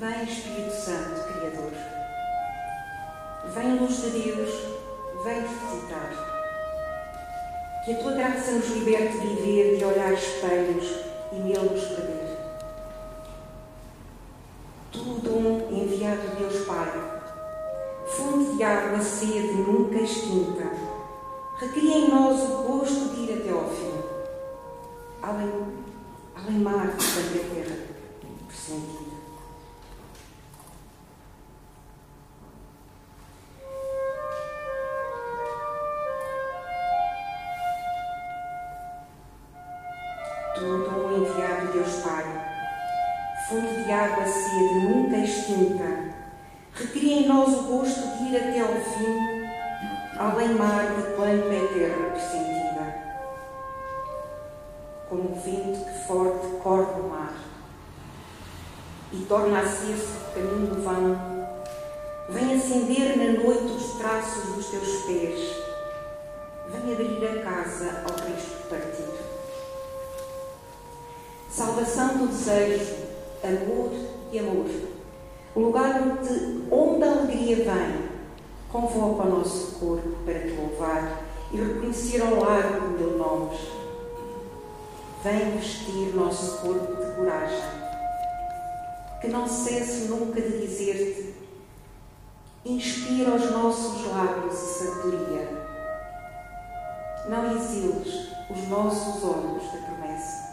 Vem Espírito Santo, Criador. Vem luz de Deus, vem visitar. Que a tua graça nos liberte de viver, de olhar espelhos e nele nos perder. Tu, dom enviado de Deus Pai, fonte de água sede nunca extinta, recria em nós o gosto de ir até ao fim. Além, além mar da terra, pressentida. Tudo um enviado de Deus Pai, fonte de água sede nunca extinta, recria em nós o gosto de ir até ao fim, além mar de quanto é terra pressentida. Como o vento que forte corre o mar e torna a ser-se caminho vão, vem acender na noite os traços dos teus pés, Salvação do desejo, amor e amor. O lugar onde, onde a alegria vem, convoca o nosso corpo para te louvar e reconhecer ao largo mil nomes. Vem vestir nosso corpo de coragem, que não cesse nunca de dizer-te, inspira os nossos lábios e sabedoria. Não exiles os nossos olhos da promessa